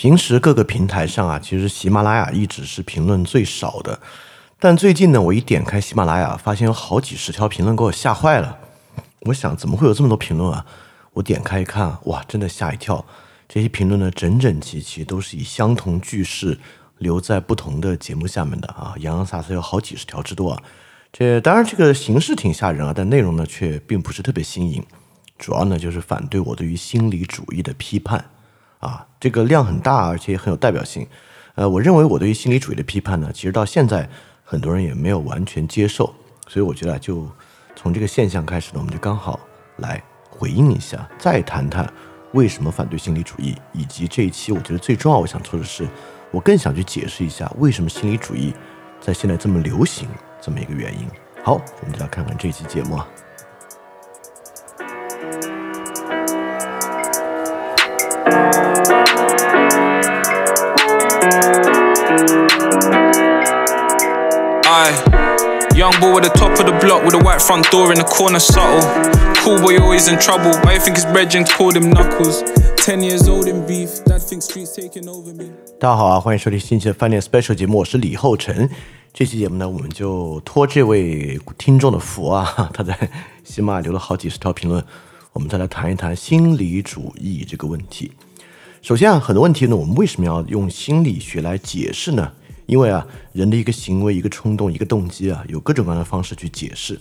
平时各个平台上啊，其实喜马拉雅一直是评论最少的。但最近呢，我一点开喜马拉雅，发现有好几十条评论，给我吓坏了。我想，怎么会有这么多评论啊？我点开一看，哇，真的吓一跳！这些评论呢，整整齐齐，都是以相同句式留在不同的节目下面的啊，洋洋洒洒有好几十条之多啊。这当然，这个形式挺吓人啊，但内容呢，却并不是特别新颖。主要呢，就是反对我对于心理主义的批判。啊，这个量很大，而且也很有代表性。呃，我认为我对于心理主义的批判呢，其实到现在很多人也没有完全接受，所以我觉得就从这个现象开始呢，我们就刚好来回应一下，再谈谈为什么反对心理主义，以及这一期我觉得最重要我想说的是，我更想去解释一下为什么心理主义在现在这么流行这么一个原因。好，我们就来看看这期节目啊。Ay young boy with the top of the block with a white front door in the corner, subtle. Cool boy always in trouble. Why you think his brethren called him knuckles? Ten years old in beef, dad thinks streets taking over me. 大家好啊，欢迎收听新期的饭店 special 节目，我是李厚成。这期节目呢，我们就托这位听众的福啊，他在喜马留了好几十条评论，我们再来谈一谈心理主义这个问题。首先啊，很多问题呢，我们为什么要用心理学来解释呢？因为啊，人的一个行为、一个冲动、一个动机啊，有各种各样的方式去解释。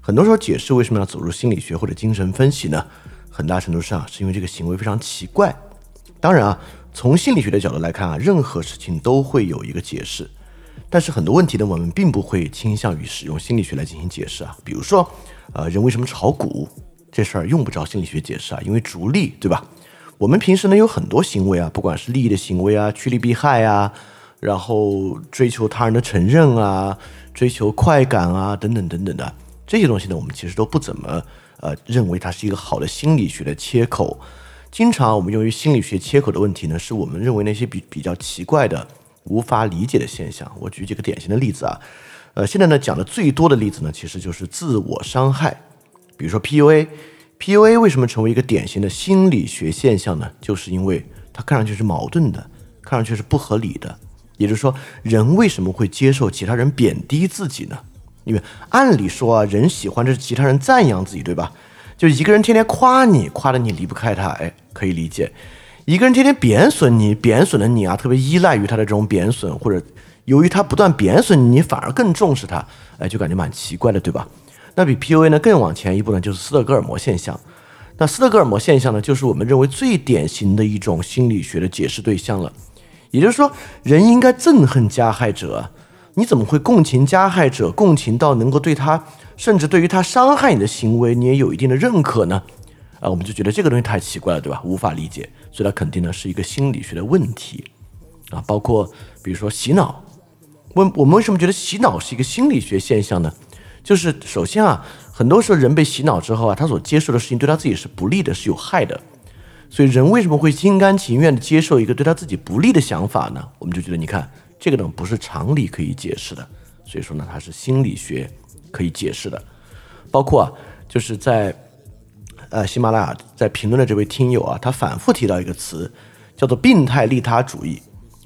很多时候，解释为什么要走入心理学或者精神分析呢？很大程度上是因为这个行为非常奇怪。当然啊，从心理学的角度来看啊，任何事情都会有一个解释。但是很多问题呢，我们并不会倾向于使用心理学来进行解释啊。比如说，呃，人为什么炒股这事儿用不着心理学解释啊，因为逐利，对吧？我们平时呢有很多行为啊，不管是利益的行为啊，趋利避害啊。然后追求他人的承认啊，追求快感啊，等等等等的这些东西呢，我们其实都不怎么呃认为它是一个好的心理学的切口。经常我们用于心理学切口的问题呢，是我们认为那些比比较奇怪的、无法理解的现象。我举几个典型的例子啊，呃，现在呢讲的最多的例子呢，其实就是自我伤害。比如说 PUA PUA 为什么成为一个典型的心理学现象呢？就是因为它看上去是矛盾的，看上去是不合理的。也就是说，人为什么会接受其他人贬低自己呢？因为按理说啊，人喜欢的是其他人赞扬自己，对吧？就一个人天天夸你，夸的你离不开他，哎，可以理解；一个人天天贬损你，贬损的你啊，特别依赖于他的这种贬损，或者由于他不断贬损你，你反而更重视他，哎，就感觉蛮奇怪的，对吧？那比 PUA 呢更往前一步呢，就是斯德哥尔摩现象。那斯德哥尔摩现象呢，就是我们认为最典型的一种心理学的解释对象了。也就是说，人应该憎恨加害者，你怎么会共情加害者？共情到能够对他，甚至对于他伤害你的行为，你也有一定的认可呢？啊，我们就觉得这个东西太奇怪了，对吧？无法理解，所以它肯定呢是一个心理学的问题啊。包括比如说洗脑，问我们为什么觉得洗脑是一个心理学现象呢？就是首先啊，很多时候人被洗脑之后啊，他所接受的事情对他自己是不利的，是有害的。所以人为什么会心甘情愿地接受一个对他自己不利的想法呢？我们就觉得，你看这个呢不是常理可以解释的，所以说呢它是心理学可以解释的。包括啊，就是在呃喜马拉雅在评论的这位听友啊，他反复提到一个词，叫做病态利他主义。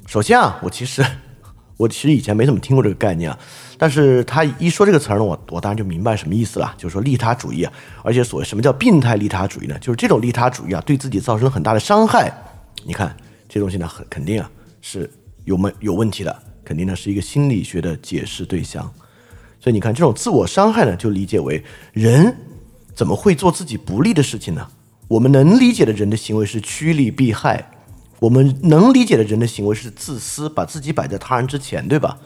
首先啊，我其实。我其实以前没怎么听过这个概念啊，但是他一说这个词儿呢，我我当然就明白什么意思了，就是说利他主义啊，而且所谓什么叫病态利他主义呢？就是这种利他主义啊，对自己造成很大的伤害。你看这东西呢，很肯定啊是有没有问题的，肯定呢是一个心理学的解释对象。所以你看这种自我伤害呢，就理解为人怎么会做自己不利的事情呢？我们能理解的人的行为是趋利避害。我们能理解的人的行为是自私，把自己摆在他人之前，对吧？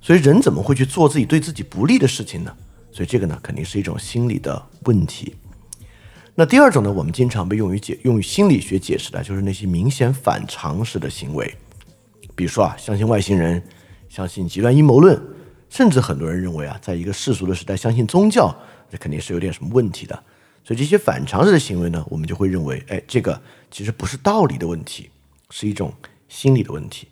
所以人怎么会去做自己对自己不利的事情呢？所以这个呢，肯定是一种心理的问题。那第二种呢，我们经常被用于解用于心理学解释的，就是那些明显反常识的行为，比如说啊，相信外星人，相信极端阴谋论，甚至很多人认为啊，在一个世俗的时代，相信宗教，这肯定是有点什么问题的。所以这些反常识的行为呢，我们就会认为，哎，这个其实不是道理的问题。是一种心理的问题，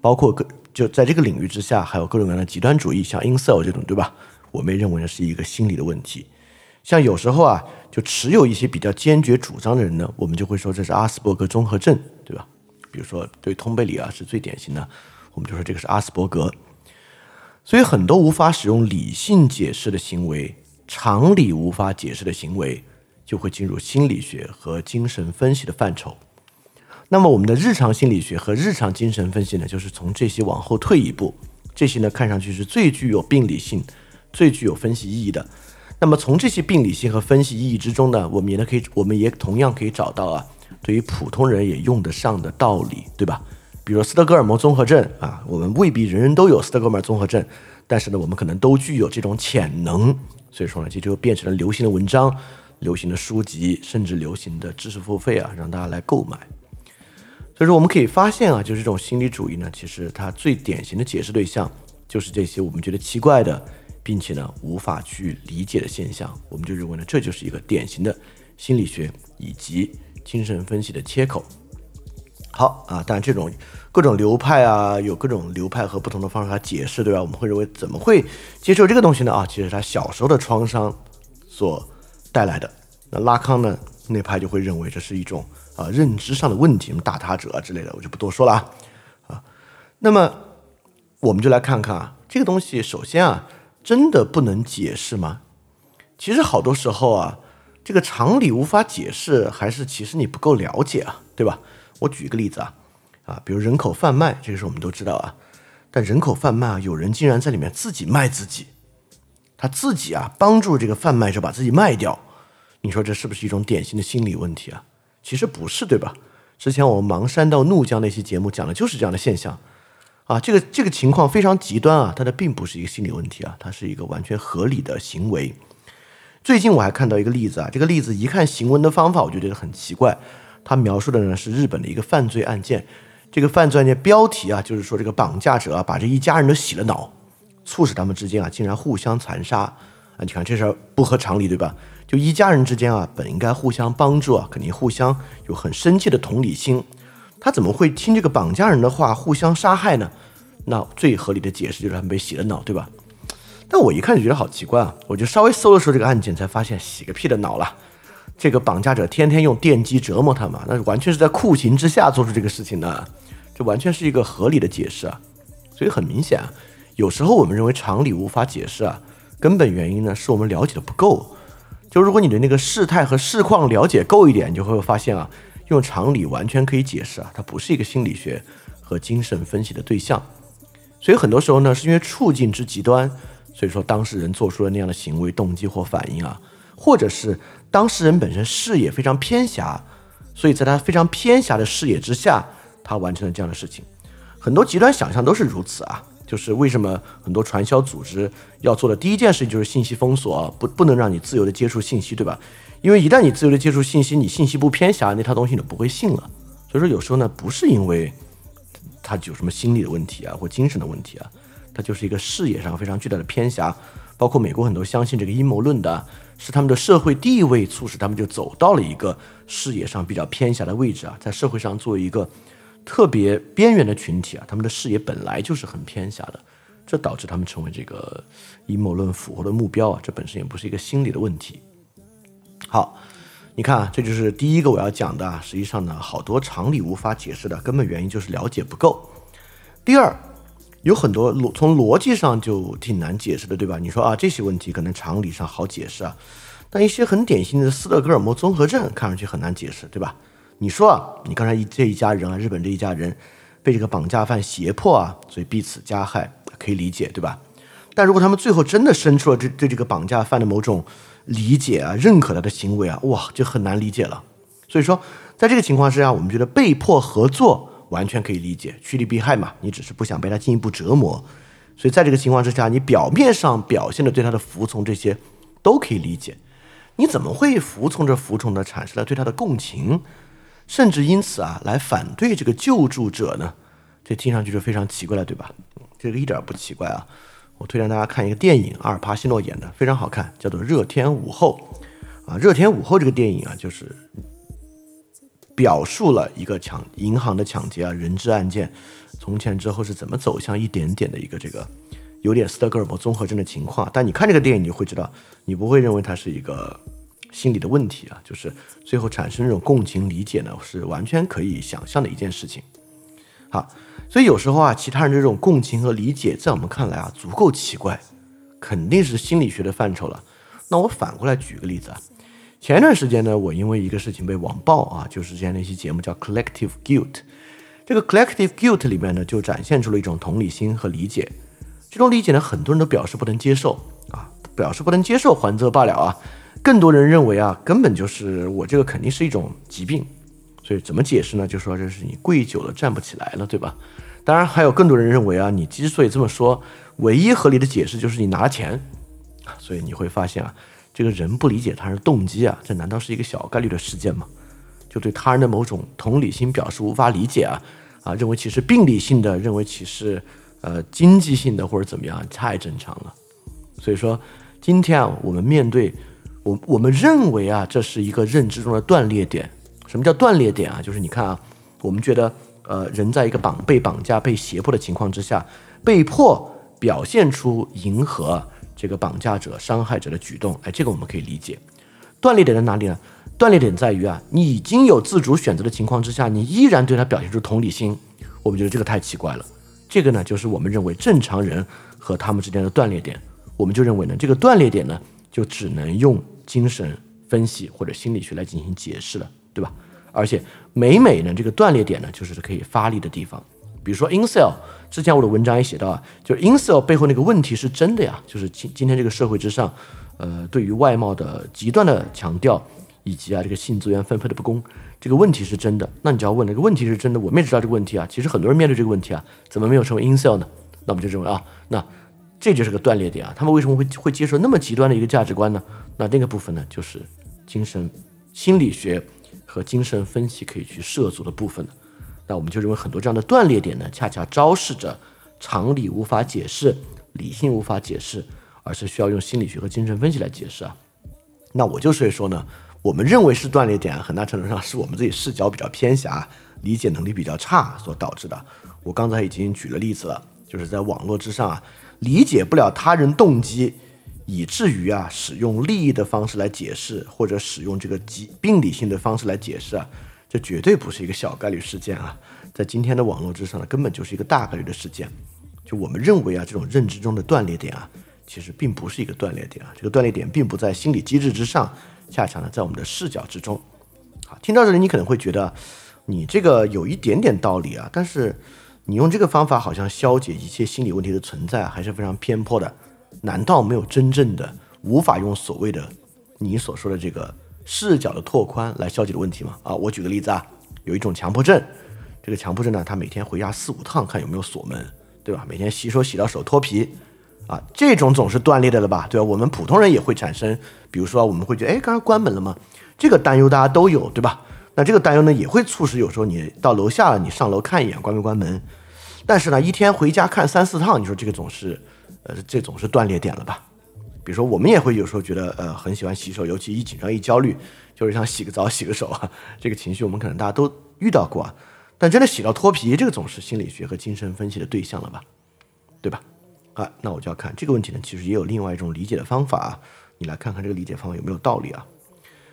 包括个就在这个领域之下，还有各种各样的极端主义，像 incel 这种，对吧？我们也认为呢是一个心理的问题。像有时候啊，就持有一些比较坚决主张的人呢，我们就会说这是阿斯伯格综合症，对吧？比如说对通贝里啊是最典型的，我们就说这个是阿斯伯格。所以很多无法使用理性解释的行为，常理无法解释的行为，就会进入心理学和精神分析的范畴。那么我们的日常心理学和日常精神分析呢，就是从这些往后退一步，这些呢看上去是最具有病理性、最具有分析意义的。那么从这些病理性和分析意义之中呢，我们也呢可以，我们也同样可以找到啊，对于普通人也用得上的道理，对吧？比如斯德哥尔摩综合症啊，我们未必人人都有斯德哥尔摩综合症，但是呢，我们可能都具有这种潜能，所以说呢，这就变成了流行的文章、流行的书籍，甚至流行的知识付费啊，让大家来购买。所以说，我们可以发现啊，就是这种心理主义呢，其实它最典型的解释对象就是这些我们觉得奇怪的，并且呢无法去理解的现象，我们就认为呢，这就是一个典型的心理学以及精神分析的切口。好啊，当然这种各种流派啊，有各种流派和不同的方式来解释，对吧？我们会认为怎么会接受这个东西呢？啊，其实他小时候的创伤所带来的。那拉康呢那派就会认为这是一种啊认知上的问题，什么大他者啊之类的，我就不多说了啊。啊，那么我们就来看看啊，这个东西首先啊，真的不能解释吗？其实好多时候啊，这个常理无法解释，还是其实你不够了解啊，对吧？我举一个例子啊，啊，比如人口贩卖，这个是我们都知道啊。但人口贩卖啊，有人竟然在里面自己卖自己，他自己啊帮助这个贩卖者把自己卖掉，你说这是不是一种典型的心理问题啊？其实不是，对吧？之前我们《盲山到怒江》那期节目讲的就是这样的现象啊。这个这个情况非常极端啊，它的并不是一个心理问题啊，它是一个完全合理的行为。最近我还看到一个例子啊，这个例子一看行文的方法，我就觉得很奇怪。他描述的呢是日本的一个犯罪案件，这个犯罪案件标题啊，就是说这个绑架者啊把这一家人都洗了脑，促使他们之间啊竟然互相残杀啊！你看这事儿不合常理对吧？就一家人之间啊本应该互相帮助啊，肯定互相有很深切的同理心，他怎么会听这个绑架人的话互相杀害呢？那最合理的解释就是他们被洗了脑对吧？但我一看就觉得好奇怪啊，我就稍微搜了搜这个案件，才发现洗个屁的脑了。这个绑架者天天用电击折磨他嘛，那完全是在酷刑之下做出这个事情的，这完全是一个合理的解释啊。所以很明显啊，有时候我们认为常理无法解释啊，根本原因呢是我们了解的不够。就如果你对那个事态和事况了解够一点，你就会发现啊，用常理完全可以解释啊，它不是一个心理学和精神分析的对象。所以很多时候呢，是因为处境之极端，所以说当事人做出了那样的行为动机或反应啊，或者是。当事人本身视野非常偏狭，所以在他非常偏狭的视野之下，他完成了这样的事情。很多极端想象都是如此啊，就是为什么很多传销组织要做的第一件事情就是信息封锁，不不能让你自由的接触信息，对吧？因为一旦你自由的接触信息，你信息不偏狭，那套东西你都不会信了。所以说有时候呢，不是因为他有什么心理的问题啊，或精神的问题啊，他就是一个视野上非常巨大的偏狭。包括美国很多相信这个阴谋论的。是他们的社会地位促使他们就走到了一个视野上比较偏狭的位置啊，在社会上作为一个特别边缘的群体啊，他们的视野本来就是很偏狭的，这导致他们成为这个阴谋论俘获的目标啊，这本身也不是一个心理的问题。好，你看啊，这就是第一个我要讲的啊，实际上呢，好多常理无法解释的根本原因就是了解不够。第二。有很多逻从逻辑上就挺难解释的，对吧？你说啊，这些问题可能常理上好解释啊，但一些很典型的斯德哥尔摩综合症看上去很难解释，对吧？你说啊，你刚才一这一家人啊，日本这一家人被这个绑架犯胁迫啊，所以彼此加害，可以理解，对吧？但如果他们最后真的生出了这对这个绑架犯的某种理解啊，认可他的行为啊，哇，就很难理解了。所以说，在这个情况之下，我们觉得被迫合作。完全可以理解，趋利避害嘛，你只是不想被他进一步折磨，所以在这个情况之下，你表面上表现的对他的服从，这些都可以理解。你怎么会服从着服从的产生了对他的共情，甚至因此啊来反对这个救助者呢？这听上去就非常奇怪了，对吧？这个一点不奇怪啊。我推荐大家看一个电影，阿尔帕西诺演的，非常好看，叫做《热天午后》啊，《热天午后》这个电影啊，就是。表述了一个抢银行的抢劫啊，人质案件，从前之后是怎么走向一点点的一个这个有点斯德哥尔摩综合症的情况。但你看这个电影，你会知道，你不会认为它是一个心理的问题啊，就是最后产生这种共情理解呢，是完全可以想象的一件事情。好，所以有时候啊，其他人这种共情和理解，在我们看来啊，足够奇怪，肯定是心理学的范畴了。那我反过来举个例子啊，前一段时间呢，我因为一个事情被网暴啊，就是之前那期节目叫 Collective Guilt，这个 Collective Guilt 里面呢，就展现出了一种同理心和理解。这种理解呢，很多人都表示不能接受啊，表示不能接受，还则罢了啊。更多人认为啊，根本就是我这个肯定是一种疾病，所以怎么解释呢？就说这是你跪久了站不起来了，对吧？当然还有更多人认为啊，你之所以这么说，唯一合理的解释就是你拿了钱，所以你会发现啊，这个人不理解他人动机啊，这难道是一个小概率的事件吗？就对他人的某种同理心表示无法理解啊啊，认为其实病理性的，认为其实呃经济性的或者怎么样，太正常了。所以说今天啊，我们面对。我我们认为啊，这是一个认知中的断裂点。什么叫断裂点啊？就是你看啊，我们觉得，呃，人在一个绑被绑架、被胁迫的情况之下，被迫表现出迎合这个绑架者、伤害者的举动，哎，这个我们可以理解。断裂点在哪里呢？断裂点在于啊，你已经有自主选择的情况之下，你依然对他表现出同理心，我们觉得这个太奇怪了。这个呢，就是我们认为正常人和他们之间的断裂点。我们就认为呢，这个断裂点呢，就只能用。精神分析或者心理学来进行解释了，对吧？而且每每呢，这个断裂点呢，就是可以发力的地方。比如说 incel，之前我的文章也写到啊，就是 incel 背后那个问题是真的呀，就是今今天这个社会之上，呃，对于外貌的极端的强调，以及啊这个性资源分配的不公，这个问题是真的。那你就要问，这个问题是真的，我们也知道这个问题啊。其实很多人面对这个问题啊，怎么没有成为 incel 呢？那我们就认为啊，那这就是个断裂点啊。他们为什么会会接受那么极端的一个价值观呢？那那个部分呢，就是精神心理学和精神分析可以去涉足的部分那我们就认为很多这样的断裂点呢，恰恰昭示着常理无法解释，理性无法解释，而是需要用心理学和精神分析来解释啊。那我就所以说呢，我们认为是断裂点，很大程度上是我们自己视角比较偏狭，理解能力比较差所导致的。我刚才已经举了例子了，就是在网络之上啊，理解不了他人动机。以至于啊，使用利益的方式来解释，或者使用这个疾病理性的方式来解释啊，这绝对不是一个小概率事件啊，在今天的网络之上呢，根本就是一个大概率的事件。就我们认为啊，这种认知中的断裂点啊，其实并不是一个断裂点啊，这个断裂点并不在心理机制之上，恰恰呢在我们的视角之中。好，听到这里你可能会觉得，你这个有一点点道理啊，但是你用这个方法好像消解一切心理问题的存在，还是非常偏颇的。难道没有真正的无法用所谓的你所说的这个视角的拓宽来消解的问题吗？啊，我举个例子啊，有一种强迫症，这个强迫症呢，他每天回家四五趟看有没有锁门，对吧？每天洗手洗到手脱皮，啊，这种总是断裂的了吧？对吧？我们普通人也会产生，比如说我们会觉得，哎，刚刚关门了吗？这个担忧大家都有，对吧？那这个担忧呢，也会促使有时候你到楼下了，你上楼看一眼关没关门，但是呢，一天回家看三四趟，你说这个总是。呃，这总是断裂点了吧？比如说，我们也会有时候觉得，呃，很喜欢洗手，尤其一紧张、一焦虑，就是想洗个澡、洗个手啊。这个情绪我们可能大家都遇到过啊。但真的洗到脱皮，这个总是心理学和精神分析的对象了吧？对吧？啊，那我就要看这个问题呢，其实也有另外一种理解的方法啊。你来看看这个理解方法有没有道理啊？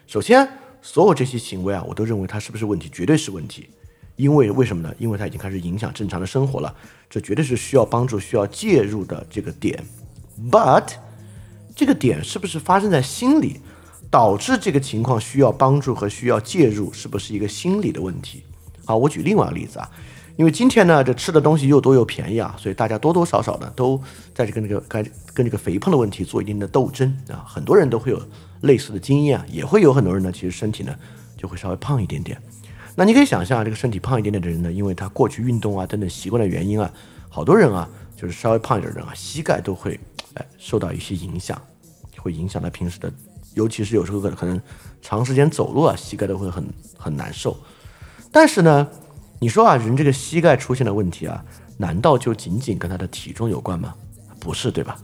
首先，所有这些行为啊，我都认为它是不是问题，绝对是问题。因为为什么呢？因为它已经开始影响正常的生活了，这绝对是需要帮助、需要介入的这个点。But 这个点是不是发生在心里，导致这个情况需要帮助和需要介入，是不是一个心理的问题？好，我举另外一个例子啊，因为今天呢，这吃的东西又多又便宜啊，所以大家多多少少呢都在这个那个跟跟这个肥胖的问题做一定的斗争啊，很多人都会有类似的经验，也会有很多人呢，其实身体呢就会稍微胖一点点。那你可以想象，这个身体胖一点点的人呢，因为他过去运动啊等等习惯的原因啊，好多人啊，就是稍微胖一点的人啊，膝盖都会哎受到一些影响，会影响他平时的，尤其是有时候可能长时间走路啊，膝盖都会很很难受。但是呢，你说啊，人这个膝盖出现的问题啊，难道就仅仅跟他的体重有关吗？不是，对吧？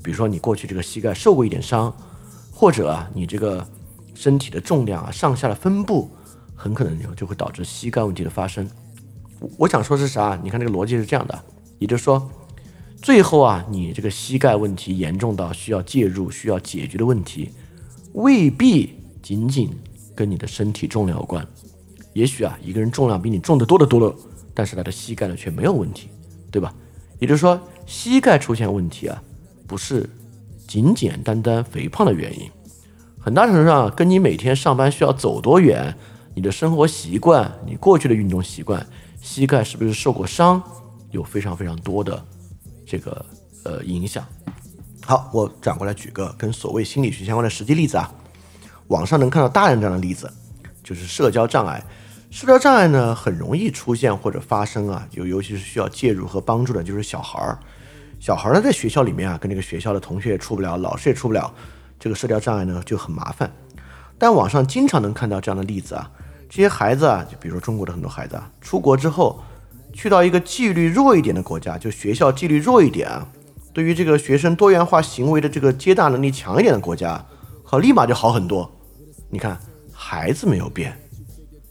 比如说你过去这个膝盖受过一点伤，或者啊，你这个身体的重量啊，上下的分布。很可能就就会导致膝盖问题的发生。我想说是啥？你看这个逻辑是这样的，也就是说，最后啊，你这个膝盖问题严重到需要介入、需要解决的问题，未必仅仅跟你的身体重量有关。也许啊，一个人重量比你重得多得多了但是他的膝盖呢却没有问题，对吧？也就是说，膝盖出现问题啊，不是简简单单肥胖的原因，很大程度上跟你每天上班需要走多远，你的生活习惯，你过去的运动习惯，膝盖是不是受过伤，有非常非常多的这个呃影响。好，我转过来举个跟所谓心理学相关的实际例子啊，网上能看到大量这样的例子，就是社交障碍。社交障碍呢，很容易出现或者发生啊，尤尤其是需要介入和帮助的，就是小孩儿。小孩儿呢，在学校里面啊，跟这个学校的同学也处不了，老师也处不了，这个社交障碍呢就很麻烦。但网上经常能看到这样的例子啊，这些孩子啊，就比如说中国的很多孩子啊，出国之后，去到一个纪律弱一点的国家，就学校纪律弱一点啊，对于这个学生多元化行为的这个接纳能力强一点的国家，好，立马就好很多。你看，孩子没有变。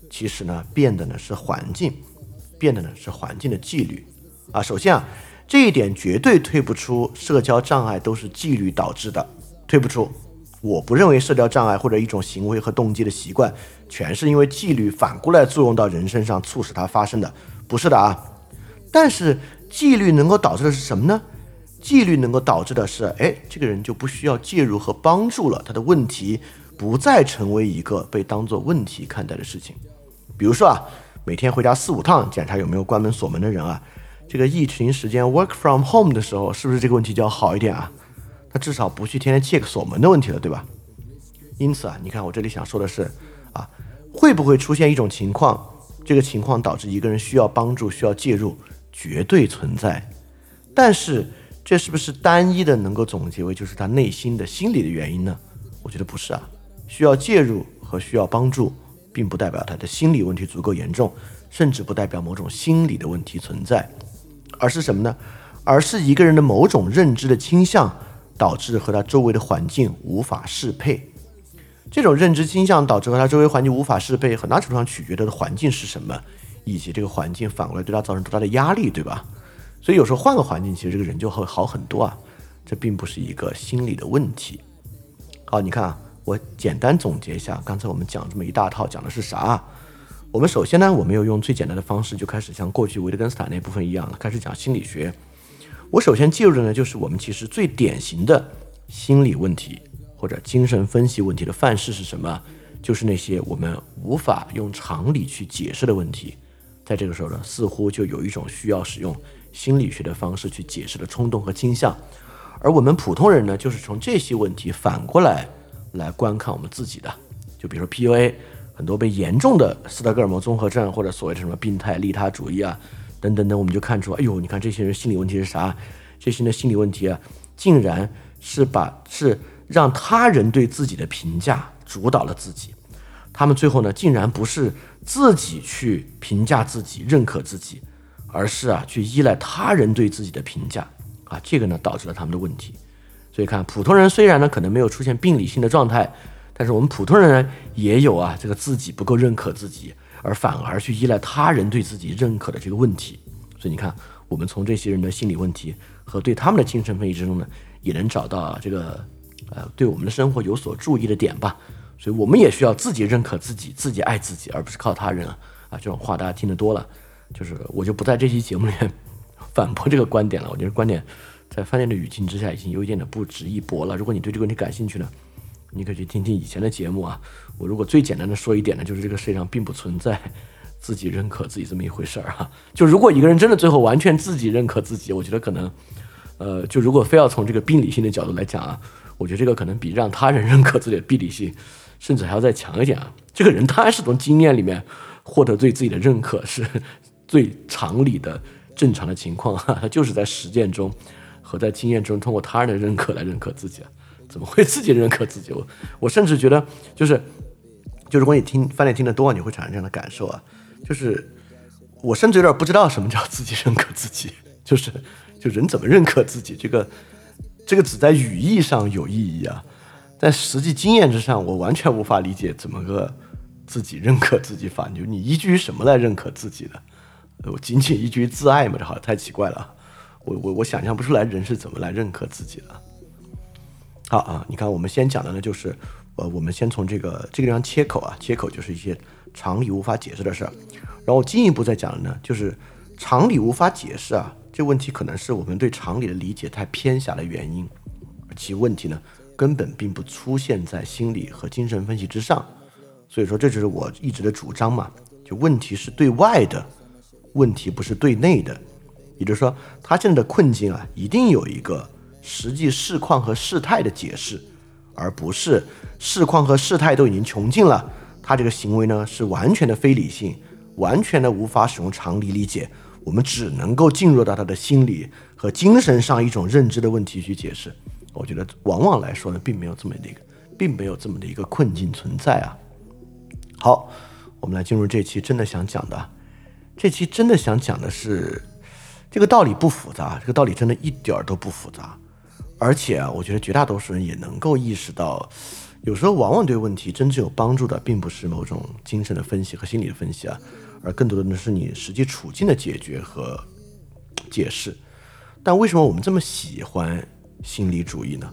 其实呢，变的呢是环境，变的呢是环境的纪律啊。首先啊，这一点绝对推不出社交障碍都是纪律导致的，推不出。我不认为社交障碍或者一种行为和动机的习惯全是因为纪律反过来作用到人身上促使它发生的，不是的啊。但是纪律能够导致的是什么呢？纪律能够导致的是，哎，这个人就不需要介入和帮助了，他的问题不再成为一个被当做问题看待的事情。比如说啊，每天回家四五趟检查有没有关门锁门的人啊，这个疫情时间 work from home 的时候，是不是这个问题就要好一点啊？他至少不去天天 check 锁门的问题了，对吧？因此啊，你看我这里想说的是啊，会不会出现一种情况，这个情况导致一个人需要帮助、需要介入，绝对存在。但是这是不是单一的能够总结为就是他内心的心理的原因呢？我觉得不是啊，需要介入和需要帮助。并不代表他的心理问题足够严重，甚至不代表某种心理的问题存在，而是什么呢？而是一个人的某种认知的倾向导致和他周围的环境无法适配。这种认知倾向导致和他周围环境无法适配，很大程度上取决他的环境是什么，以及这个环境反过来对他造成多大的压力，对吧？所以有时候换个环境，其实这个人就会好很多啊。这并不是一个心理的问题。好，你看啊。我简单总结一下，刚才我们讲这么一大套，讲的是啥？我们首先呢，我没有用最简单的方式就开始像过去维特根斯坦那部分一样，开始讲心理学。我首先介入的呢，就是我们其实最典型的心理问题或者精神分析问题的范式是什么？就是那些我们无法用常理去解释的问题。在这个时候呢，似乎就有一种需要使用心理学的方式去解释的冲动和倾向。而我们普通人呢，就是从这些问题反过来。来观看我们自己的，就比如说 PUA，很多被严重的斯德哥尔摩综合症或者所谓的什么病态利他主义啊，等等等，我们就看出，哎呦，你看这些人心理问题是啥？这些人的心理问题啊，竟然是把是让他人对自己的评价主导了自己，他们最后呢，竟然不是自己去评价自己、认可自己，而是啊，去依赖他人对自己的评价啊，这个呢，导致了他们的问题。所以看普通人虽然呢可能没有出现病理性的状态，但是我们普通人也有啊这个自己不够认可自己，而反而去依赖他人对自己认可的这个问题。所以你看，我们从这些人的心理问题和对他们的精神分析之中呢，也能找到这个呃对我们的生活有所注意的点吧。所以我们也需要自己认可自己，自己爱自己，而不是靠他人啊。啊，这种话大家听得多了，就是我就不在这期节目里面 反驳这个观点了。我觉得观点。在饭店的语境之下，已经有一点的不值一驳了。如果你对这个问题感兴趣呢，你可以去听听以前的节目啊。我如果最简单的说一点呢，就是这个世界上并不存在自己认可自己这么一回事儿哈。就如果一个人真的最后完全自己认可自己，我觉得可能，呃，就如果非要从这个病理性的角度来讲啊，我觉得这个可能比让他人认可自己的病理性，甚至还要再强一点啊。这个人当然是从经验里面获得对自己的认可，是最常理的正常的情况哈。他就是在实践中。和在经验中通过他人的认可来认可自己啊？怎么会 自己认可自己？我我甚至觉得，就是就如果你听翻脸听得多，你会产生这样的感受啊，就是我甚至有点不知道什么叫自己认可自己，就是就人怎么认可自己？这个这个只在语义上有意义啊，在实际经验之上，我完全无法理解怎么个自己认可自己法。就你依据什么来认可自己的？我仅仅依据自爱吗？这好像太奇怪了。我我我想象不出来人是怎么来认可自己的。好啊，你看我们先讲的呢，就是呃，我们先从这个这个地方切口啊，切口就是一些常理无法解释的事儿。然后进一步再讲的呢，就是常理无法解释啊，这问题可能是我们对常理的理解太偏狭的原因，其问题呢根本并不出现在心理和精神分析之上。所以说，这就是我一直的主张嘛，就问题是对外的，问题不是对内的。也就是说，他现在的困境啊，一定有一个实际事况和事态的解释，而不是事况和事态都已经穷尽了，他这个行为呢是完全的非理性，完全的无法使用常理理解，我们只能够进入到他的心理和精神上一种认知的问题去解释。我觉得往往来说呢，并没有这么的一个，并没有这么的一个困境存在啊。好，我们来进入这期真的想讲的。这期真的想讲的是，这个道理不复杂，这个道理真的一点儿都不复杂。而且啊，我觉得绝大多数人也能够意识到，有时候往往对问题真正有帮助的，并不是某种精神的分析和心理的分析啊，而更多的呢是你实际处境的解决和解释。但为什么我们这么喜欢心理主义呢？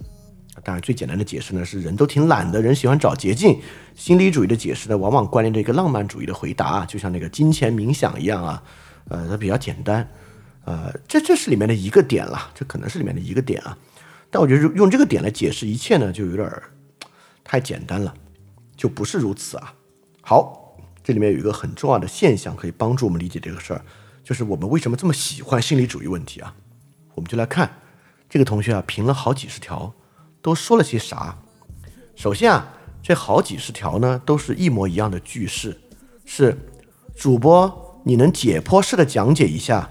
当然，最简单的解释呢是人都挺懒的，人喜欢找捷径。心理主义的解释呢，往往关联着一个浪漫主义的回答，就像那个金钱冥想一样啊，呃，它比较简单，呃，这这是里面的一个点了，这可能是里面的一个点啊。但我觉得用这个点来解释一切呢，就有点太简单了，就不是如此啊。好，这里面有一个很重要的现象可以帮助我们理解这个事儿，就是我们为什么这么喜欢心理主义问题啊？我们就来看这个同学啊，评了好几十条。都说了些啥？首先啊，这好几十条呢，都是一模一样的句式，是主播你能解剖式的讲解一下，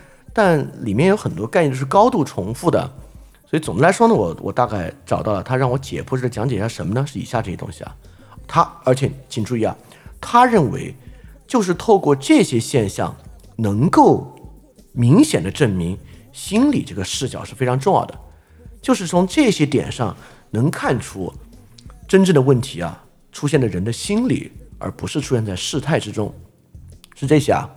但里面有很多概念是高度重复的。所以总的来说呢，我我大概找到了他让我解剖式的讲解一下什么呢？是以下这些东西啊。他而且请注意啊，他认为就是透过这些现象，能够明显的证明。心理这个视角是非常重要的，就是从这些点上能看出真正的问题啊，出现在人的心理，而不是出现在事态之中。是这些啊，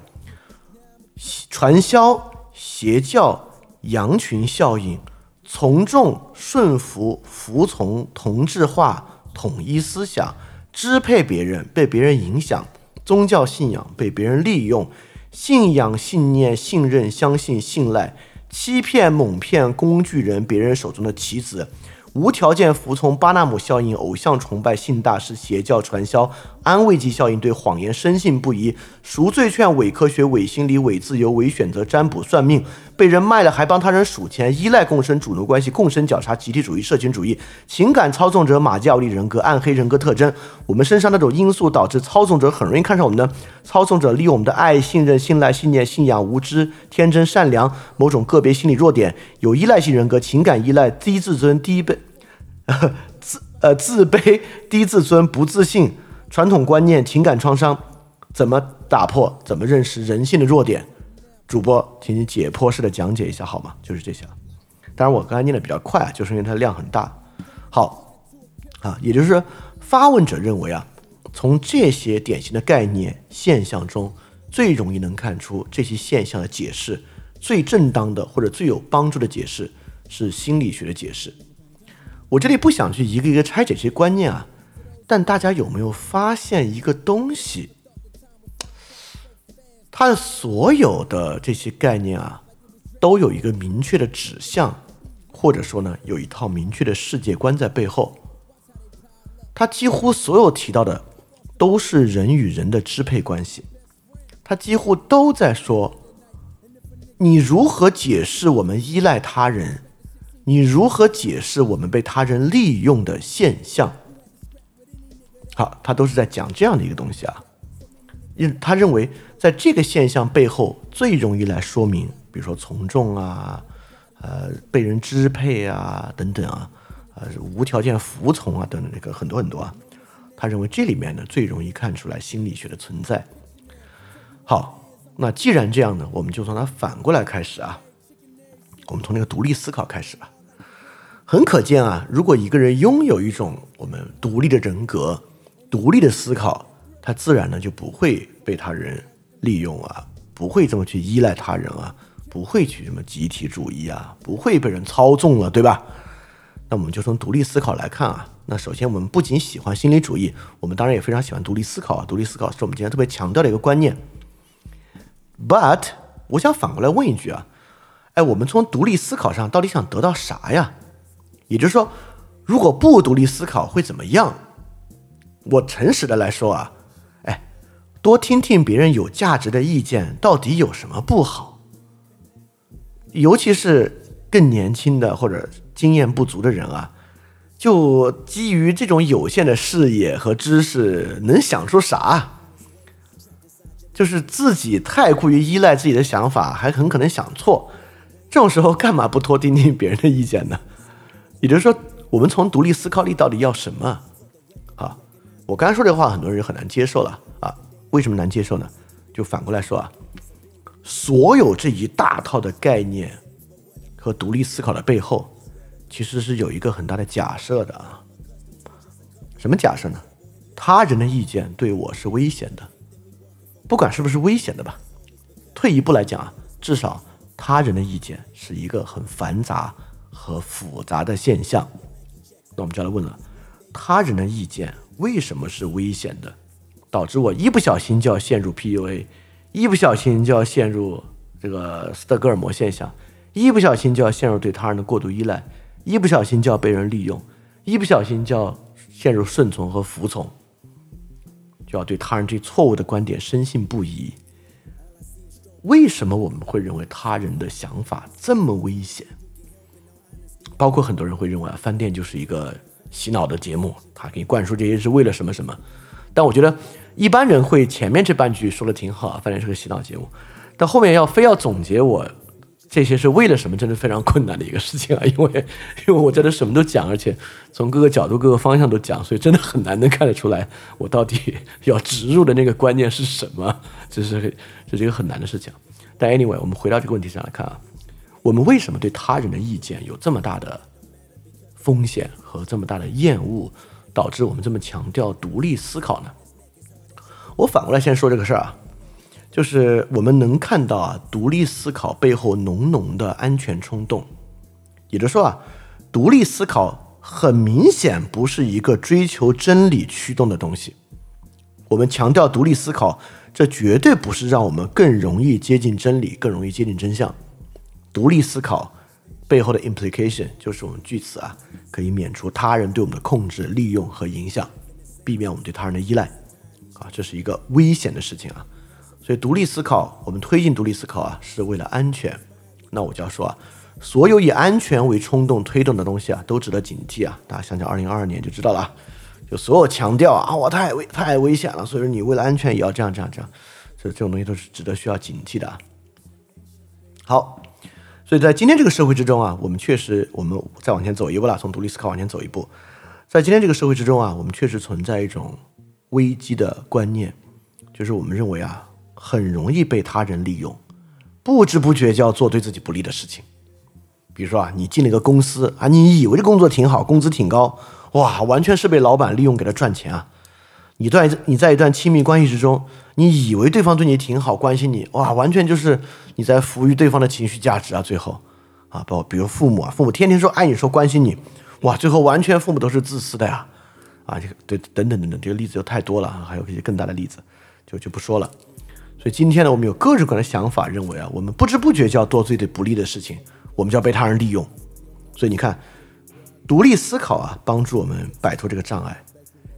传销、邪教、羊群效应、从众、顺服、服从、同质化、统一思想、支配别人、被别人影响、宗教信仰被别人利用、信仰、信念、信任、相信、信赖。欺骗、蒙骗工具人，别人手中的棋子。无条件服从巴纳姆效应、偶像崇拜、性大师、邪教传销、安慰剂效应、对谎言深信不疑、赎罪券、伪科学、伪心理、伪自由、伪选择、占卜算命、被人卖了还帮他人数钱、依赖共生主奴关系、共生绞杀、集体主义、社群主义、情感操纵者、马基奥利人格、暗黑人格特征。我们身上那种因素导致操纵者很容易看上我们的操纵者，利用我们的爱、信任、信赖、信念、信仰、无知、天真、善良某种个别心理弱点，有依赖性人格、情感依赖、低自尊、低被。自呃自卑、低自尊、不自信、传统观念、情感创伤，怎么打破？怎么认识人性的弱点？主播，请你解剖式的讲解一下好吗？就是这些。当然，我刚才念的比较快啊，就是因为它的量很大。好啊，也就是发问者认为啊，从这些典型的概念现象中，最容易能看出这些现象的解释，最正当的或者最有帮助的解释是心理学的解释。我这里不想去一个一个拆解这些观念啊，但大家有没有发现一个东西？它的所有的这些概念啊，都有一个明确的指向，或者说呢，有一套明确的世界观在背后。它几乎所有提到的都是人与人的支配关系，它几乎都在说，你如何解释我们依赖他人？你如何解释我们被他人利用的现象？好，他都是在讲这样的一个东西啊。因他认为，在这个现象背后最容易来说明，比如说从众啊，呃，被人支配啊，等等啊，呃，无条件服从啊，等等，这个很多很多啊。他认为这里面呢最容易看出来心理学的存在，好，那既然这样呢，我们就从它反过来开始啊，我们从那个独立思考开始吧。很可见啊，如果一个人拥有一种我们独立的人格、独立的思考，他自然呢就不会被他人利用啊，不会这么去依赖他人啊，不会去什么集体主义啊，不会被人操纵了，对吧？那我们就从独立思考来看啊。那首先，我们不仅喜欢心理主义，我们当然也非常喜欢独立思考啊。独立思考是我们今天特别强调的一个观念。But，我想反过来问一句啊，哎，我们从独立思考上到底想得到啥呀？也就是说，如果不独立思考会怎么样？我诚实的来说啊，多听听别人有价值的意见，到底有什么不好？尤其是更年轻的或者经验不足的人啊。就基于这种有限的视野和知识，能想出啥？就是自己太过于依赖自己的想法，还很可能想错。这种时候干嘛不多听听别人的意见呢？也就是说，我们从独立思考力到底要什么？啊，我刚才说这话，很多人很难接受了。为什么难接受呢？就反过来说啊，所有这一大套的概念和独立思考的背后。其实是有一个很大的假设的啊，什么假设呢？他人的意见对我是危险的，不管是不是危险的吧。退一步来讲啊，至少他人的意见是一个很繁杂和复杂的现象。那我们就来问了，他人的意见为什么是危险的，导致我一不小心就要陷入 PUA，一不小心就要陷入这个斯德哥尔摩现象，一不小心就要陷入对他人的过度依赖。一不小心就要被人利用，一不小心就要陷入顺从和服从，就要对他人这错误的观点深信不疑。为什么我们会认为他人的想法这么危险？包括很多人会认为啊，饭店就是一个洗脑的节目，他给你灌输这些是为了什么什么。但我觉得一般人会前面这半句说的挺好啊，反正是个洗脑节目，但后面要非要总结我。这些是为了什么？真的非常困难的一个事情啊！因为，因为我真的什么都讲，而且从各个角度、各个方向都讲，所以真的很难能看得出来我到底要植入的那个观念是什么。这是这是一个很难的事情。但 anyway，我们回到这个问题上来看啊，我们为什么对他人的意见有这么大的风险和这么大的厌恶，导致我们这么强调独立思考呢？我反过来先说这个事儿啊。就是我们能看到啊，独立思考背后浓浓的安全冲动，也就是说啊，独立思考很明显不是一个追求真理驱动的东西。我们强调独立思考，这绝对不是让我们更容易接近真理、更容易接近真相。独立思考背后的 implication 就是我们据此啊，可以免除他人对我们的控制、利用和影响，避免我们对他人的依赖。这是一个危险的事情啊。所以，独立思考，我们推进独立思考啊，是为了安全。那我就要说啊，所有以安全为冲动推动的东西啊，都值得警惕啊。大家想想，二零二二年就知道了。就所有强调啊，我太危太危险了，所以说你为了安全也要这样这样这样，这这种东西都是值得需要警惕的。好，所以在今天这个社会之中啊，我们确实，我们再往前走一步了，从独立思考往前走一步，在今天这个社会之中啊，我们确实存在一种危机的观念，就是我们认为啊。很容易被他人利用，不知不觉就要做对自己不利的事情。比如说啊，你进了一个公司啊，你以为这工作挺好，工资挺高，哇，完全是被老板利用给他赚钱啊。你在你在一段亲密关系之中，你以为对方对你挺好，关心你，哇，完全就是你在服务于对方的情绪价值啊。最后啊，包比如父母啊，父母天天说爱你，说关心你，哇，最后完全父母都是自私的呀。啊这个对，等等等等，这个例子就太多了，还有一些更大的例子，就就不说了。所以今天呢，我们有各种各样的想法，认为啊，我们不知不觉就要做自己不利的事情，我们就要被他人利用。所以你看，独立思考啊，帮助我们摆脱这个障碍；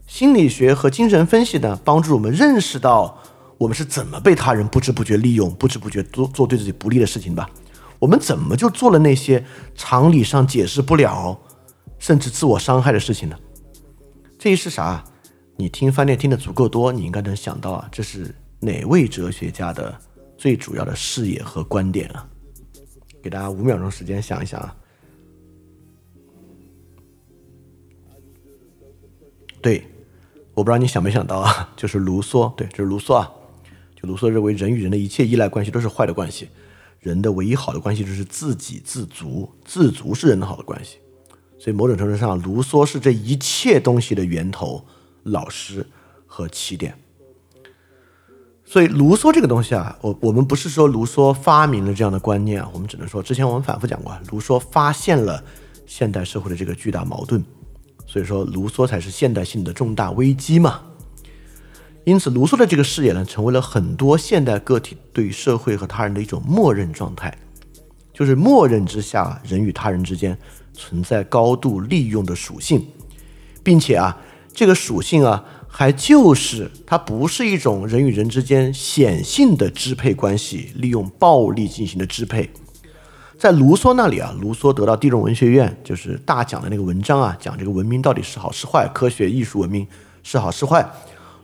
心理学和精神分析呢，帮助我们认识到我们是怎么被他人不知不觉利用、不知不觉做做对自己不利的事情吧。我们怎么就做了那些常理上解释不了，甚至自我伤害的事情呢？这是啥？你听饭店听的足够多，你应该能想到啊，这是。哪位哲学家的最主要的视野和观点啊？给大家五秒钟时间想一想啊。对，我不知道你想没想到啊，就是卢梭，对，这是卢梭啊。就卢梭认为，人与人的一切依赖关系都是坏的关系，人的唯一好的关系就是自给自足，自足是人的好的关系。所以某种程度上，卢梭是这一切东西的源头、老师和起点。所以卢梭这个东西啊，我我们不是说卢梭发明了这样的观念啊，我们只能说之前我们反复讲过，卢梭发现了现代社会的这个巨大矛盾，所以说卢梭才是现代性的重大危机嘛。因此，卢梭的这个视野呢，成为了很多现代个体对社会和他人的一种默认状态，就是默认之下，人与他人之间存在高度利用的属性，并且啊，这个属性啊。还就是它不是一种人与人之间显性的支配关系，利用暴力进行的支配。在卢梭那里啊，卢梭得到地中文学院就是大奖的那个文章啊，讲这个文明到底是好是坏，科学、艺术、文明是好是坏。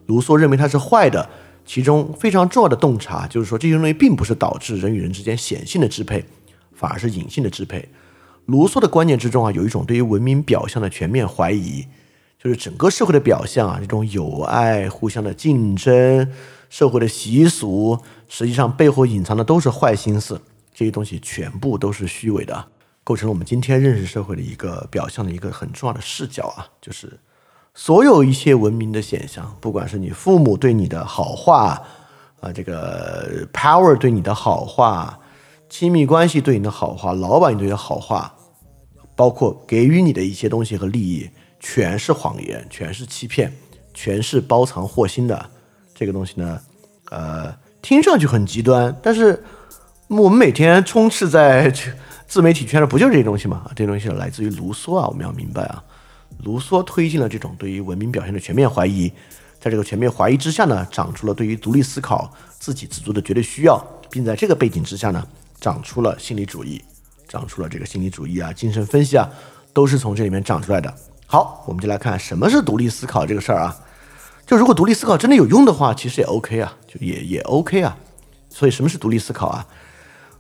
卢梭认为它是坏的，其中非常重要的洞察就是说，这些东西并不是导致人与人之间显性的支配，反而是隐性的支配。卢梭的观念之中啊，有一种对于文明表象的全面怀疑。就是整个社会的表象啊，这种友爱、互相的竞争、社会的习俗，实际上背后隐藏的都是坏心思，这些东西全部都是虚伪的，构成了我们今天认识社会的一个表象的一个很重要的视角啊。就是所有一切文明的现象，不管是你父母对你的好话啊，这个 power 对你的好话，亲密关系对你的好话，老板对你的好话，包括给予你的一些东西和利益。全是谎言，全是欺骗，全是包藏祸心的这个东西呢，呃，听上去很极端，但是我们每天充斥在自媒体圈的不就是这些东西吗？这东西来自于卢梭啊，我们要明白啊，卢梭推进了这种对于文明表现的全面怀疑，在这个全面怀疑之下呢，长出了对于独立思考、自给自足的绝对需要，并在这个背景之下呢，长出了心理主义，长出了这个心理主义啊、精神分析啊，都是从这里面长出来的。好，我们就来看什么是独立思考这个事儿啊。就如果独立思考真的有用的话，其实也 OK 啊，就也也 OK 啊。所以什么是独立思考啊？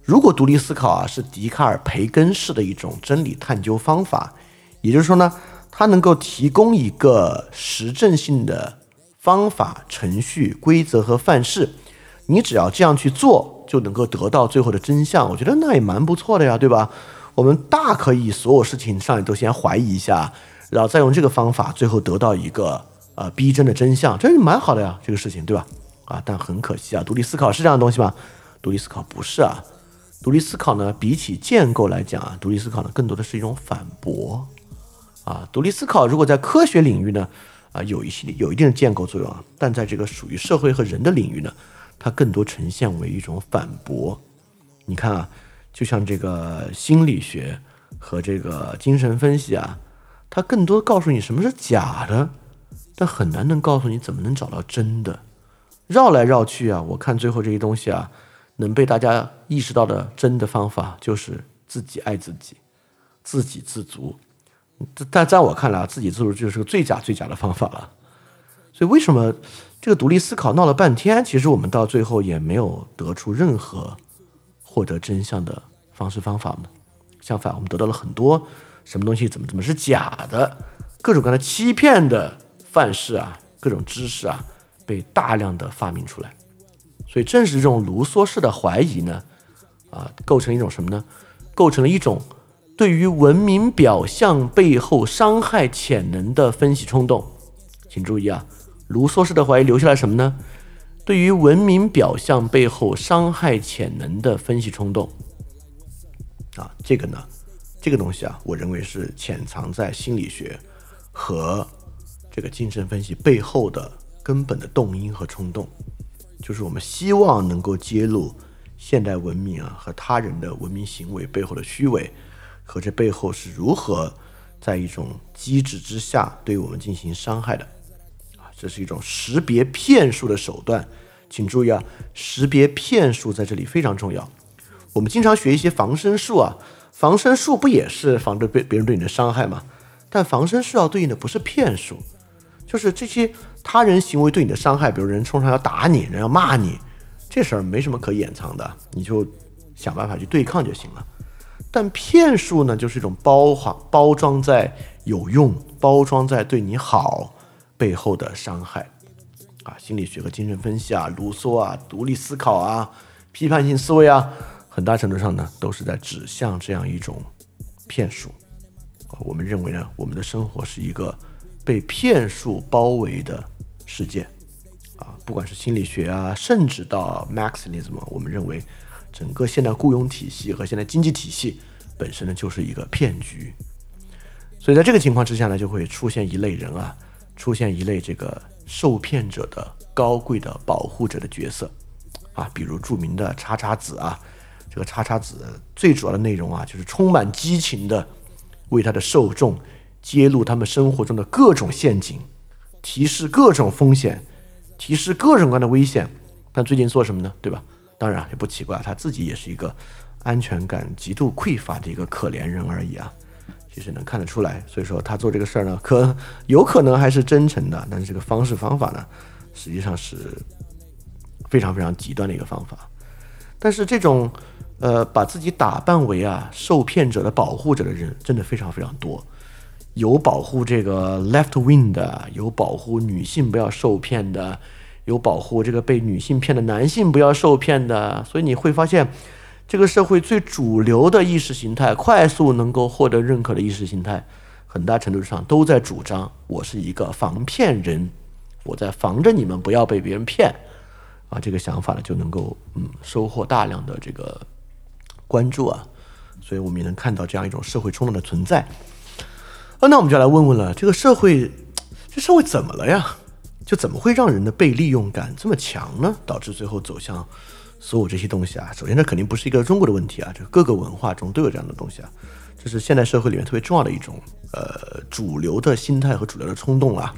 如果独立思考啊是笛卡尔培根式的一种真理探究方法，也就是说呢，它能够提供一个实证性的方法、程序、规则和范式，你只要这样去做，就能够得到最后的真相。我觉得那也蛮不错的呀，对吧？我们大可以所有事情上来都先怀疑一下。然后再用这个方法，最后得到一个呃逼真的真相，这是蛮好的呀，这个事情对吧？啊，但很可惜啊，独立思考是这样的东西吗？独立思考不是啊，独立思考呢，比起建构来讲啊，独立思考呢更多的是一种反驳啊。独立思考如果在科学领域呢，啊有一些有一定的建构作用啊，但在这个属于社会和人的领域呢，它更多呈现为一种反驳。你看啊，就像这个心理学和这个精神分析啊。它更多告诉你什么是假的，但很难能告诉你怎么能找到真的。绕来绕去啊，我看最后这些东西啊，能被大家意识到的真的方法就是自己爱自己，自给自足。但在我看来啊，自给自足就是个最假最假的方法了。所以为什么这个独立思考闹了半天，其实我们到最后也没有得出任何获得真相的方式方法嘛？相反，我们得到了很多。什么东西怎么怎么是假的？各种各样的欺骗的范式啊，各种知识啊，被大量的发明出来。所以正是这种卢梭式的怀疑呢，啊，构成一种什么呢？构成了一种对于文明表象背后伤害潜能的分析冲动。请注意啊，卢梭式的怀疑留下来什么呢？对于文明表象背后伤害潜能的分析冲动。啊，这个呢？这个东西啊，我认为是潜藏在心理学和这个精神分析背后的根本的动因和冲动，就是我们希望能够揭露现代文明啊和他人的文明行为背后的虚伪，和这背后是如何在一种机制之下对我们进行伤害的，这是一种识别骗术的手段，请注意啊，识别骗术在这里非常重要。我们经常学一些防身术啊。防身术不也是防着别别人对你的伤害吗？但防身术要对应的不是骗术，就是这些他人行为对你的伤害，比如人冲上要打你，人要骂你，这事儿没什么可掩藏的，你就想办法去对抗就行了。但骗术呢，就是一种包谎、包装在有用、包装在对你好背后的伤害啊，心理学和精神分析啊，卢梭啊，独立思考啊，批判性思维啊，很大程度上呢，都是在指向这样一种骗术。啊，我们认为呢，我们的生活是一个被骗术包围的世界。啊，不管是心理学啊，甚至到 Maxism，我们认为整个现代雇佣体系和现代经济体系本身呢，就是一个骗局。所以在这个情况之下呢，就会出现一类人啊，出现一类这个受骗者的高贵的保护者的角色啊，比如著名的叉叉子啊，这个叉叉子最主要的内容啊，就是充满激情的为他的受众揭露他们生活中的各种陷阱，提示各种风险。提示各种各样的危险，但最近做什么呢？对吧？当然也不奇怪，他自己也是一个安全感极度匮乏的一个可怜人而已啊。其实能看得出来，所以说他做这个事儿呢，可有可能还是真诚的，但是这个方式方法呢，实际上是非常非常极端的一个方法。但是这种呃，把自己打扮为啊受骗者的保护者的人，真的非常非常多。有保护这个 left wing 的，有保护女性不要受骗的，有保护这个被女性骗的男性不要受骗的。所以你会发现，这个社会最主流的意识形态，快速能够获得认可的意识形态，很大程度上都在主张我是一个防骗人，我在防着你们不要被别人骗啊。这个想法呢，就能够嗯收获大量的这个关注啊。所以我们也能看到这样一种社会冲动的存在。啊那我们就来问问了，这个社会，这社会怎么了呀？就怎么会让人的被利用感这么强呢？导致最后走向所有这些东西啊？首先，这肯定不是一个中国的问题啊，这各个文化中都有这样的东西啊，这是现代社会里面特别重要的一种呃主流的心态和主流的冲动啊，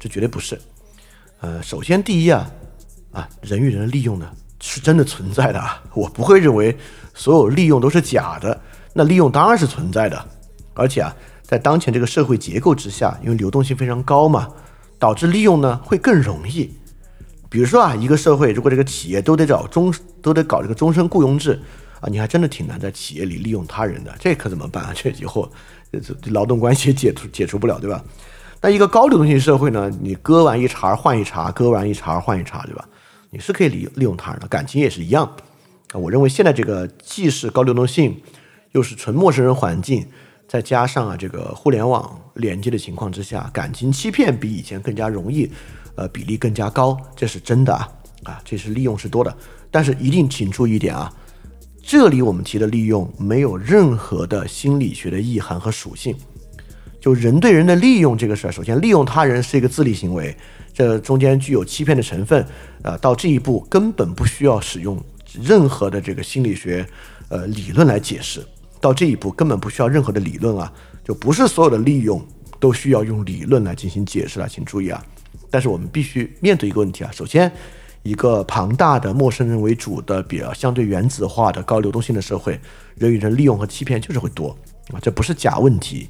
这绝对不是。呃，首先第一啊啊，人与人的利用呢是真的存在的啊，我不会认为所有利用都是假的，那利用当然是存在的，而且啊。在当前这个社会结构之下，因为流动性非常高嘛，导致利用呢会更容易。比如说啊，一个社会如果这个企业都得找终都得搞这个终身雇佣制啊，你还真的挺难在企业里利用他人的，这可怎么办啊？这以后这这劳动关系解除解除不了，对吧？那一个高流动性社会呢，你割完一茬换一茬，割完一茬换一茬，对吧？你是可以利利用他人的，感情也是一样啊。我认为现在这个既是高流动性，又是纯陌生人环境。再加上啊，这个互联网连接的情况之下，感情欺骗比以前更加容易，呃，比例更加高，这是真的啊，啊，这是利用是多的。但是一定请注意一点啊，这里我们提的利用没有任何的心理学的意涵和属性。就人对人的利用这个事儿，首先利用他人是一个自利行为，这中间具有欺骗的成分，呃，到这一步根本不需要使用任何的这个心理学呃理论来解释。到这一步根本不需要任何的理论啊，就不是所有的利用都需要用理论来进行解释了，请注意啊。但是我们必须面对一个问题啊，首先，一个庞大的陌生人为主的、比较相对原子化的高流动性的社会，人与人利用和欺骗就是会多啊，这不是假问题。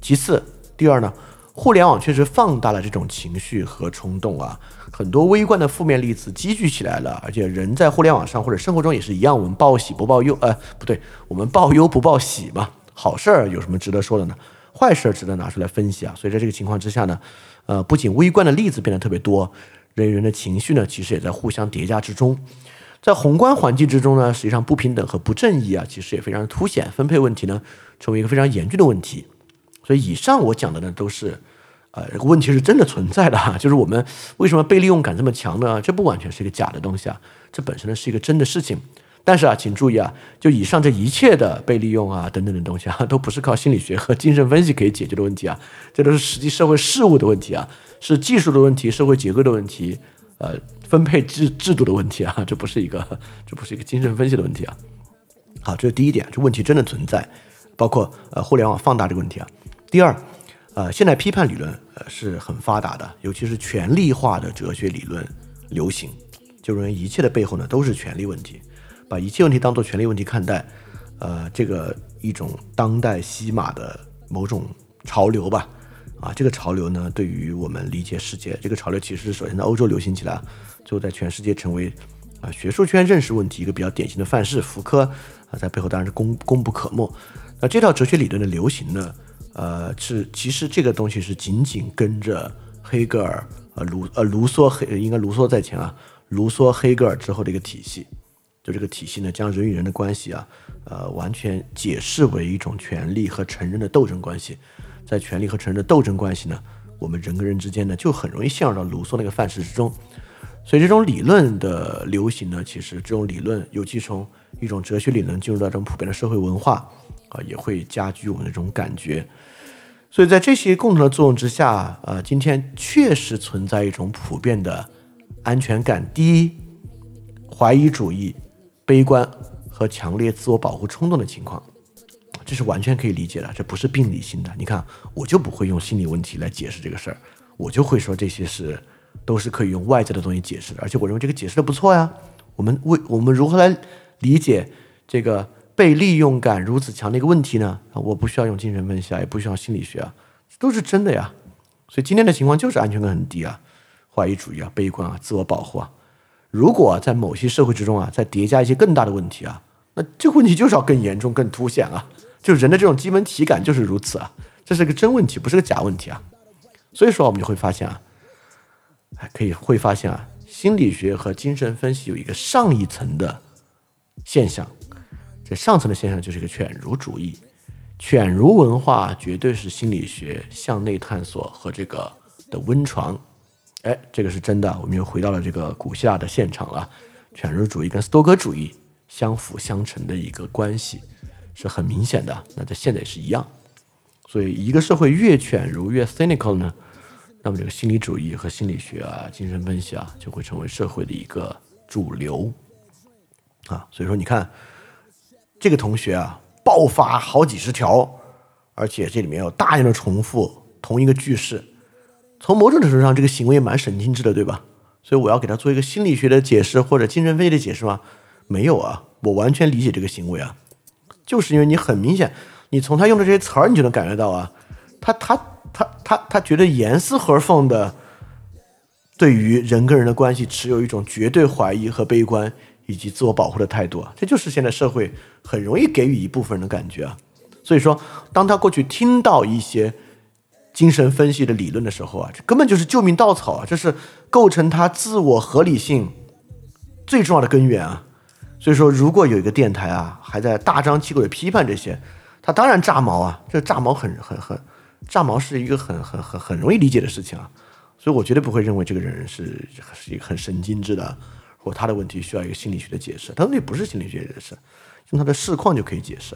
其次，第二呢？互联网确实放大了这种情绪和冲动啊，很多微观的负面例子积聚起来了，而且人在互联网上或者生活中也是一样，我们报喜不报忧，呃，不对，我们报忧不报喜嘛。好事儿有什么值得说的呢？坏事儿值得拿出来分析啊。所以在这个情况之下呢，呃，不仅微观的例子变得特别多，人与人的情绪呢，其实也在互相叠加之中。在宏观环境之中呢，实际上不平等和不正义啊，其实也非常凸显，分配问题呢，成为一个非常严峻的问题。所以以上我讲的呢，都是，呃，问题是真的存在的哈。就是我们为什么被利用感这么强呢？这不完全是一个假的东西啊，这本身呢是一个真的事情。但是啊，请注意啊，就以上这一切的被利用啊等等的东西啊，都不是靠心理学和精神分析可以解决的问题啊，这都是实际社会事务的问题啊，是技术的问题、社会结构的问题、呃，分配制制度的问题啊，这不是一个，这不是一个精神分析的问题啊。好，这是第一点，这问题真的存在，包括呃互联网放大这个问题啊。第二，呃，现代批判理论呃是很发达的，尤其是权力化的哲学理论流行，就认为一切的背后呢都是权力问题，把一切问题当做权力问题看待，呃，这个一种当代西马的某种潮流吧，啊，这个潮流呢对于我们理解世界，这个潮流其实首先在欧洲流行起来，最后在全世界成为啊学术圈认识问题一个比较典型的范式。福柯啊在背后当然是功功不可没。那这套哲学理论的流行呢？呃，是其实这个东西是紧紧跟着黑格尔呃卢呃卢梭黑应该卢梭在前啊，卢梭黑格尔之后的一个体系。就这个体系呢，将人与人的关系啊，呃，完全解释为一种权力和承认的斗争关系。在权力和承认的斗争关系呢，我们人跟人之间呢，就很容易陷入到卢梭那个范式之中。所以这种理论的流行呢，其实这种理论，尤其从一种哲学理论进入到这种普遍的社会文化啊，也会加剧我们的这种感觉。所以在这些共同的作用之下，呃，今天确实存在一种普遍的安全感低、怀疑主义、悲观和强烈自我保护冲动的情况，这是完全可以理解的，这不是病理性的。你看，我就不会用心理问题来解释这个事儿，我就会说这些是。都是可以用外在的东西解释的，而且我认为这个解释的不错呀。我们为我们如何来理解这个被利用感如此强的一个问题呢？我不需要用精神分析啊，也不需要心理学啊，都是真的呀。所以今天的情况就是安全感很低啊，怀疑主义啊，悲观啊，自我保护啊。如果在某些社会之中啊，再叠加一些更大的问题啊，那这个问题就是要更严重、更凸显啊。就人的这种基本体感就是如此啊，这是个真问题，不是个假问题啊。所以说，我们就会发现啊。还可以会发现啊，心理学和精神分析有一个上一层的现象，这上层的现象就是一个犬儒主义，犬儒文化绝对是心理学向内探索和这个的温床。哎，这个是真的，我们又回到了这个古希腊的现场了。犬儒主义跟斯多葛主义相辅相成的一个关系是很明显的，那在现在也是一样。所以，一个社会越犬儒越 cynical 呢？那么这个心理主义和心理学啊、精神分析啊，就会成为社会的一个主流啊。所以说，你看这个同学啊，爆发好几十条，而且这里面有大量的重复同一个句式。从某种程度上，这个行为蛮神经质的，对吧？所以我要给他做一个心理学的解释或者精神分析的解释吗？没有啊，我完全理解这个行为啊，就是因为你很明显，你从他用的这些词儿，你就能感觉到啊，他他。他他他觉得严丝合缝的，对于人跟人的关系持有一种绝对怀疑和悲观以及自我保护的态度啊，这就是现在社会很容易给予一部分人的感觉啊。所以说，当他过去听到一些精神分析的理论的时候啊，这根本就是救命稻草啊，这是构成他自我合理性最重要的根源啊。所以说，如果有一个电台啊还在大张旗鼓的批判这些，他当然炸毛啊，这炸毛很很很。炸毛是一个很很很很容易理解的事情啊，所以我绝对不会认为这个人是是一个很神经质的，或他的问题需要一个心理学的解释。他问题不是心理学解释，用他的视况就可以解释。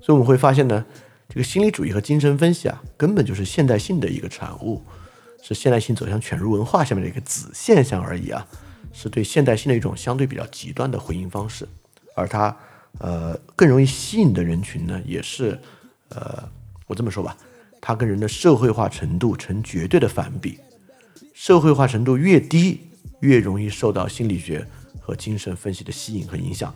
所以我们会发现呢，这个心理主义和精神分析啊，根本就是现代性的一个产物，是现代性走向犬儒文化下面的一个子现象而已啊，是对现代性的一种相对比较极端的回应方式。而它呃更容易吸引的人群呢，也是呃我这么说吧。它跟人的社会化程度成绝对的反比，社会化程度越低，越容易受到心理学和精神分析的吸引和影响。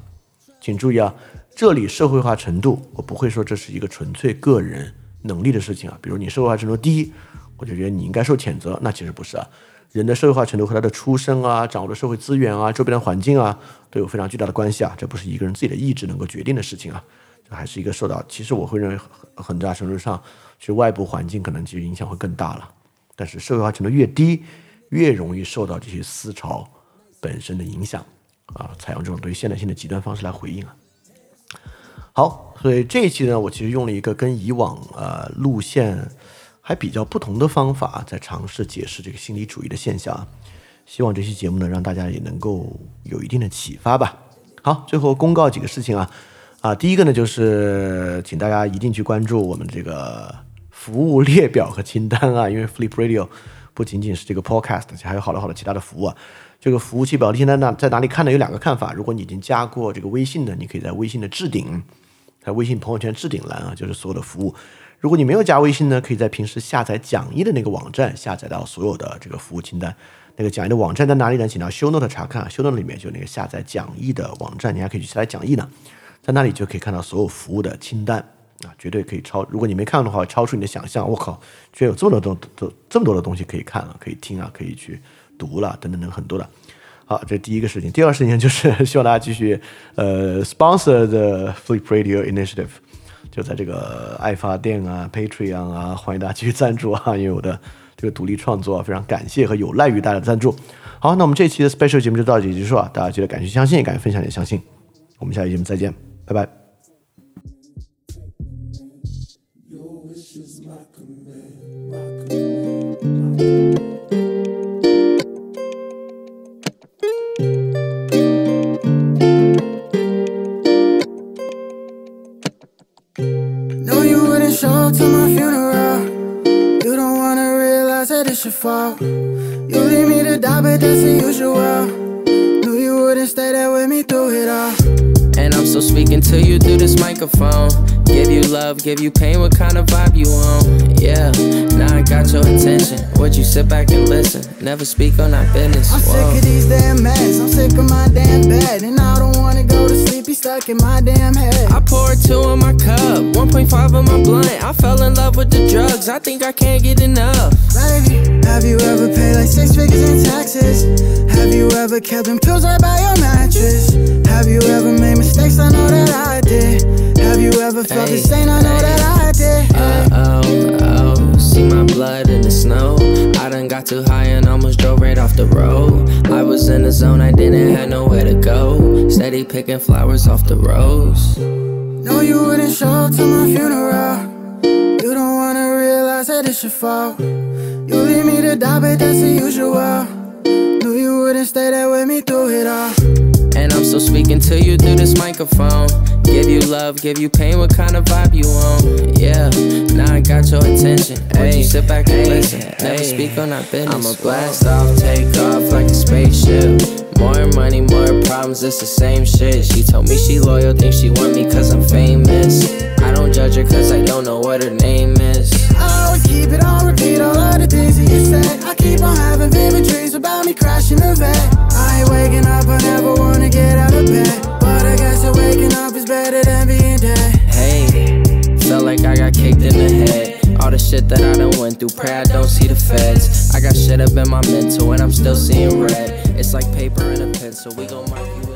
请注意啊，这里社会化程度，我不会说这是一个纯粹个人能力的事情啊。比如你社会化程度低，我就觉得你应该受谴责，那其实不是啊。人的社会化程度和他的出身啊、掌握的社会资源啊、周边的环境啊，都有非常巨大的关系啊。这不是一个人自己的意志能够决定的事情啊。这还是一个受到，其实我会认为很很大程度上。其实外部环境可能其实影响会更大了，但是社会化程度越低，越容易受到这些思潮本身的影响啊，采用这种对现代性的极端方式来回应啊。好，所以这一期呢，我其实用了一个跟以往呃路线还比较不同的方法，在尝试解释这个心理主义的现象啊。希望这期节目呢，让大家也能够有一定的启发吧。好，最后公告几个事情啊啊，第一个呢就是请大家一定去关注我们这个。服务列表和清单啊，因为 Flip Radio 不仅仅是这个 Podcast，还有好多好多其他的服务啊。这个服务器表的清单呢，在哪里看呢？有两个看法。如果你已经加过这个微信的，你可以在微信的置顶，在微信朋友圈置顶栏啊，就是所有的服务。如果你没有加微信呢，可以在平时下载讲义的那个网站下载到所有的这个服务清单。那个讲义的网站在哪里呢？请到 Show Note 查看，Show Note 里面就那个下载讲义的网站，你还可以去下载讲义呢，在那里就可以看到所有服务的清单。啊，绝对可以超！如果你没看的话，超出你的想象。我靠，居然有这么多东都这么多的东西可以看了，可以听啊，可以去读了，等等等很多的。好，这是第一个事情。第二个事情就是 希望大家继续呃 sponsor the Flip Radio Initiative，就在这个爱发电啊、Patreon 啊，欢迎大家继续赞助啊，因为我的这个独立创作，非常感谢和有赖于大家的赞助。好，那我们这期的 special 节目就到这里结束啊，大家记得感谢相信，感谢分享也相信。我们下期节目再见，拜拜。Up to my funeral. You don't wanna realize that it's your fault. You leave me to die, but that's the usual. Knew you wouldn't stay there with me through it all. And I'm still speaking to you through this microphone. Give you love, give you pain, what kind of vibe you on? Yeah, now I got your attention. Would you sit back and listen? Never speak on our business. I'm sick of these damn meds. I'm sick of my damn bed. And I don't wanna go to sleep, be stuck in my damn head. I poured two in my cup, 1.5 in my blunt. I fell in love with the drugs. I think I can't get enough. Baby, have you ever paid like six figures in taxes? Have you ever kept them pills right by your mattress? Have you ever made mistakes? I know that I did. Have you ever felt the same? I know that I did. Uh oh, oh, see my blood in the snow. I done got too high and almost drove right off the road. I was in the zone, I didn't have nowhere to go. Steady picking flowers off the rose. No, you wouldn't show up to my funeral. You don't wanna realize that it's your fault. You leave me to die, but that's the usual. Knew you wouldn't stay there with me through it all. And I'm still speaking to you through this microphone. Give you love, give you pain, what kind of vibe you on? Yeah, now I got your attention. Would you sit back and listen? Never speak on our business. I'ma blast off, take off like a spaceship. More money, more problems, it's the same shit. She told me she loyal, think she want me cause I'm famous. I don't judge her cause I don't know what her name is. Oh, I always keep it on repeat, all of the things that you said. I keep on having vivid dreams about me crashing the vet. I ain't waking up, I never wanna get out of bed. But I guess waking up is better than being dead. Hey, felt like I got kicked in the head. All the shit that I done went through, pray I don't see the feds. I got shit up in my mental and I'm still seeing red. It's like paper and a pencil, we gon' mark you.